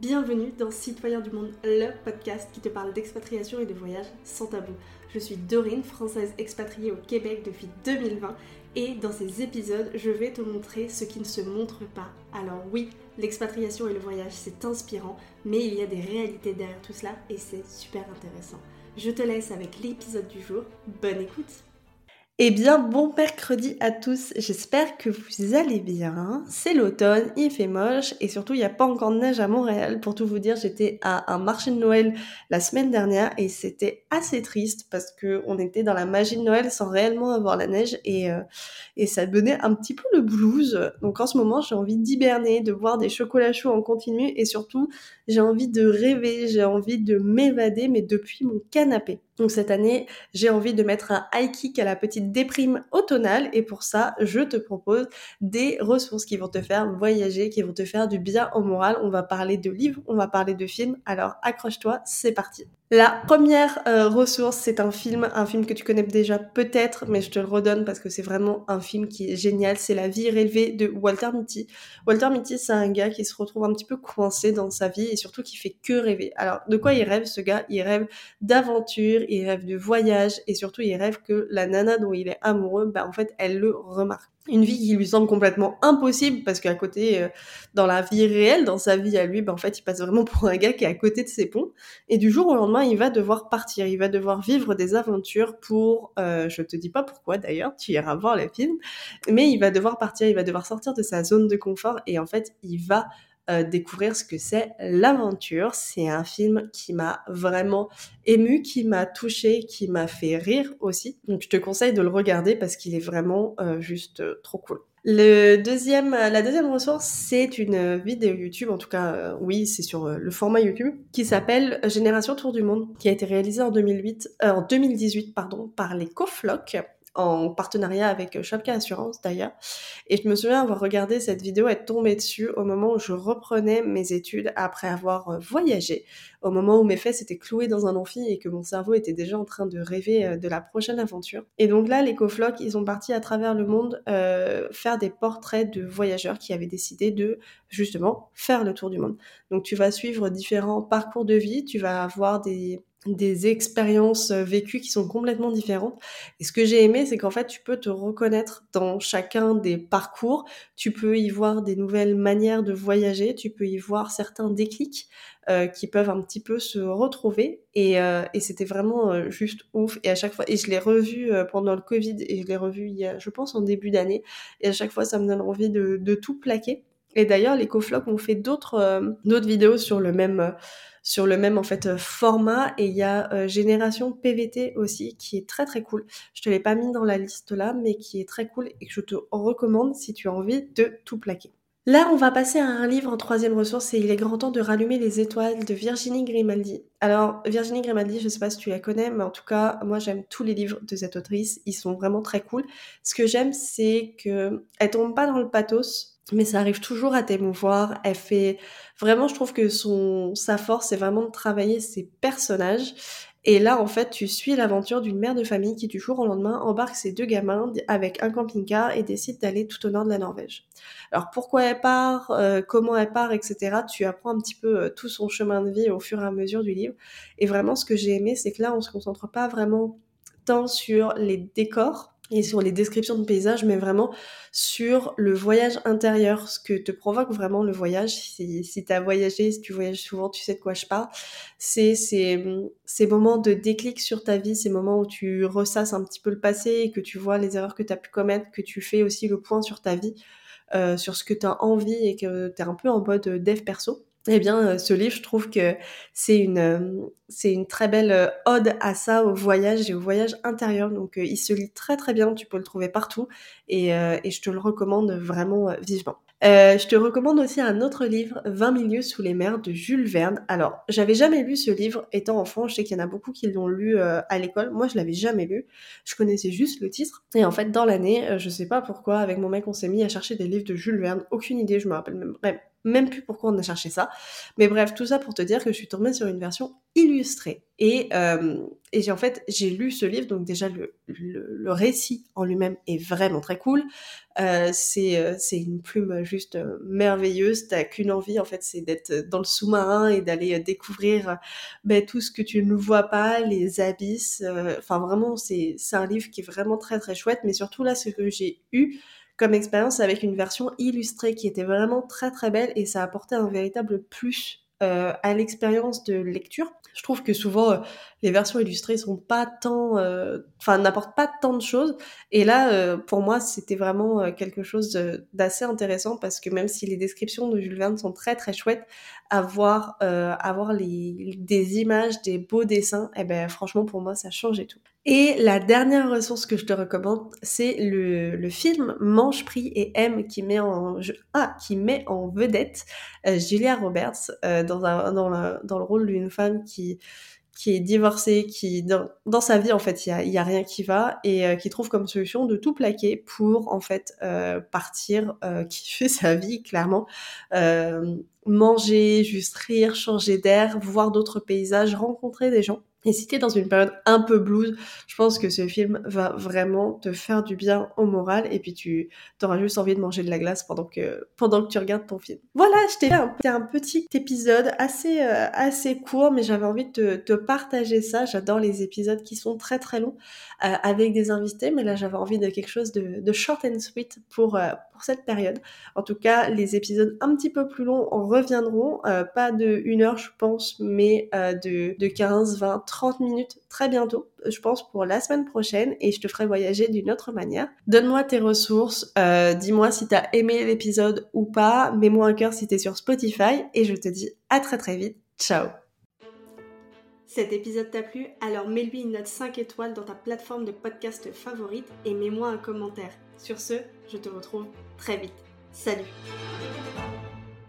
Bienvenue dans Citoyens du Monde, le podcast qui te parle d'expatriation et de voyage sans tabou. Je suis Dorine, française expatriée au Québec depuis 2020 et dans ces épisodes, je vais te montrer ce qui ne se montre pas. Alors oui, l'expatriation et le voyage, c'est inspirant, mais il y a des réalités derrière tout cela et c'est super intéressant. Je te laisse avec l'épisode du jour. Bonne écoute eh bien, bon mercredi à tous, j'espère que vous allez bien. C'est l'automne, il fait moche et surtout il n'y a pas encore de neige à Montréal. Pour tout vous dire, j'étais à un marché de Noël la semaine dernière et c'était assez triste parce que on était dans la magie de Noël sans réellement avoir la neige et, euh, et ça donnait un petit peu le blues. Donc en ce moment, j'ai envie d'hiberner, de boire des chocolats chauds en continu et surtout, j'ai envie de rêver, j'ai envie de m'évader mais depuis mon canapé. Donc cette année, j'ai envie de mettre un high kick à la petite déprime automnale et pour ça, je te propose des ressources qui vont te faire voyager, qui vont te faire du bien au moral. On va parler de livres, on va parler de films. Alors accroche-toi, c'est parti. La première euh, ressource, c'est un film, un film que tu connais déjà peut-être, mais je te le redonne parce que c'est vraiment un film qui est génial. C'est La vie rêvée de Walter Mitty. Walter Mitty, c'est un gars qui se retrouve un petit peu coincé dans sa vie et surtout qui fait que rêver. Alors, de quoi il rêve ce gars? Il rêve d'aventure, il rêve de voyage et surtout il rêve que la nana dont il est amoureux, bah en fait, elle le remarque. Une vie qui lui semble complètement impossible parce qu'à côté, euh, dans la vie réelle, dans sa vie à lui, ben, en fait, il passe vraiment pour un gars qui est à côté de ses ponts. Et du jour au lendemain, il va devoir partir, il va devoir vivre des aventures pour, euh, je te dis pas pourquoi d'ailleurs, tu iras voir les films, mais il va devoir partir, il va devoir sortir de sa zone de confort et en fait, il va euh, découvrir ce que c'est l'aventure. C'est un film qui m'a vraiment ému, qui m'a touché, qui m'a fait rire aussi. Donc je te conseille de le regarder parce qu'il est vraiment euh, juste euh, trop cool. Le deuxième, la deuxième ressource, c'est une vidéo YouTube, en tout cas, oui, c'est sur le format YouTube, qui s'appelle Génération Tour du Monde, qui a été réalisée en 2008, en 2018, pardon, par les Cofloc en partenariat avec Shopka Assurance d'ailleurs. Et je me souviens avoir regardé cette vidéo être tombée dessus au moment où je reprenais mes études après avoir euh, voyagé, au moment où mes fesses étaient clouées dans un amphi et que mon cerveau était déjà en train de rêver euh, de la prochaine aventure. Et donc là, les coflocs, ils sont partis à travers le monde euh, faire des portraits de voyageurs qui avaient décidé de justement faire le tour du monde. Donc tu vas suivre différents parcours de vie, tu vas avoir des des expériences euh, vécues qui sont complètement différentes. Et ce que j'ai aimé, c'est qu'en fait, tu peux te reconnaître dans chacun des parcours. Tu peux y voir des nouvelles manières de voyager. Tu peux y voir certains déclics euh, qui peuvent un petit peu se retrouver. Et, euh, et c'était vraiment juste ouf. Et à chaque fois, et je l'ai revu pendant le Covid et je l'ai revu il y a, je pense, en début d'année. Et à chaque fois, ça me donne envie de, de tout plaquer. Et d'ailleurs, les coflocs ont fait d'autres d'autres vidéos sur le même sur le même en fait euh, format et il y a euh, Génération PVT aussi qui est très très cool. Je te l'ai pas mis dans la liste là mais qui est très cool et que je te recommande si tu as envie de tout plaquer. Là, on va passer à un livre en troisième ressource et il est grand temps de rallumer les étoiles de Virginie Grimaldi. Alors, Virginie Grimaldi, je sais pas si tu la connais, mais en tout cas, moi j'aime tous les livres de cette autrice. Ils sont vraiment très cool. Ce que j'aime, c'est que elle tombe pas dans le pathos mais ça arrive toujours à t'émouvoir. Elle fait vraiment, je trouve que son sa force, c'est vraiment de travailler ses personnages. Et là, en fait, tu suis l'aventure d'une mère de famille qui, du jour au lendemain, embarque ses deux gamins avec un camping-car et décide d'aller tout au nord de la Norvège. Alors, pourquoi elle part, euh, comment elle part, etc. Tu apprends un petit peu euh, tout son chemin de vie au fur et à mesure du livre. Et vraiment, ce que j'ai aimé, c'est que là, on se concentre pas vraiment tant sur les décors, et sur les descriptions de paysages, mais vraiment sur le voyage intérieur, ce que te provoque vraiment le voyage. Si, si tu as voyagé, si tu voyages souvent, tu sais de quoi je parle. C'est ces, ces moments de déclic sur ta vie, ces moments où tu ressasses un petit peu le passé et que tu vois les erreurs que tu as pu commettre, que tu fais aussi le point sur ta vie, euh, sur ce que tu as envie et que tu es un peu en mode dev perso eh bien, euh, ce livre, je trouve que c'est une, euh, c'est une très belle euh, ode à ça, au voyage et au voyage intérieur. Donc, il se lit très très bien, tu peux le trouver partout et, et je te le recommande vraiment vivement. je te recommande aussi un autre livre, 20 milieux sous les mers de Jules Verne. Alors, j'avais jamais lu ce livre étant enfant. Je sais qu'il y en a beaucoup qui l'ont lu à l'école. Moi, je l'avais jamais lu. Je connaissais juste le titre. Et en fait, dans l'année, je sais pas pourquoi, avec mon mec, on s'est mis à chercher des livres de Jules Verne. Aucune idée, je me rappelle même même plus pourquoi on a cherché ça. Mais bref, tout ça pour te dire que je suis tombée sur une version illustrée. Et, euh, et j'ai en fait, j'ai lu ce livre, donc déjà le, le, récit en lui-même est vraiment très cool. Euh, c'est, euh, c'est une plume juste merveilleuse. T'as qu'une envie en fait, c'est d'être dans le sous-marin et d'aller découvrir ben, tout ce que tu ne vois pas, les abysses. Enfin vraiment, c'est un livre qui est vraiment très très chouette. Mais surtout là, ce que j'ai eu comme expérience avec une version illustrée qui était vraiment très très belle et ça apportait un véritable plus euh, à l'expérience de lecture. Je trouve que souvent euh, les versions illustrées sont pas tant, euh, enfin n'apportent pas tant de choses. Et là, pour moi, c'était vraiment quelque chose d'assez intéressant parce que même si les descriptions de Jules Verne sont très très chouettes, avoir avoir les, des images, des beaux dessins, et eh ben franchement pour moi ça changeait tout. Et la dernière ressource que je te recommande, c'est le, film Mange, Prix et M qui met en, ah, qui met en vedette euh, Julia Roberts euh, dans, un, dans, dans le rôle d'une femme qui, qui est divorcée, qui dans, dans sa vie en fait il y a, y a, rien qui va et euh, qui trouve comme solution de tout plaquer pour en fait euh, partir, euh, kiffer sa vie clairement, manger, juste rire, changer d'air, voir d'autres paysages, rencontrer des gens. Et si t'es dans une période un peu blues, je pense que ce film va vraiment te faire du bien au moral et puis tu auras juste envie de manger de la glace pendant que, pendant que tu regardes ton film. Voilà, je t'ai fait un, un, petit épisode assez, euh, assez court, mais j'avais envie de te, partager ça. J'adore les épisodes qui sont très très longs euh, avec des invités, mais là j'avais envie de quelque chose de, de short and sweet pour, euh, pour cette période. En tout cas, les épisodes un petit peu plus longs en reviendront, pas de une heure je pense, mais de, de 15, 20, 30 30 minutes très bientôt, je pense pour la semaine prochaine, et je te ferai voyager d'une autre manière. Donne-moi tes ressources, euh, dis-moi si t'as aimé l'épisode ou pas, mets-moi un cœur si t'es sur Spotify, et je te dis à très très vite. Ciao cet épisode t'a plu, alors mets-lui une note 5 étoiles dans ta plateforme de podcast favorite et mets-moi un commentaire. Sur ce, je te retrouve très vite. Salut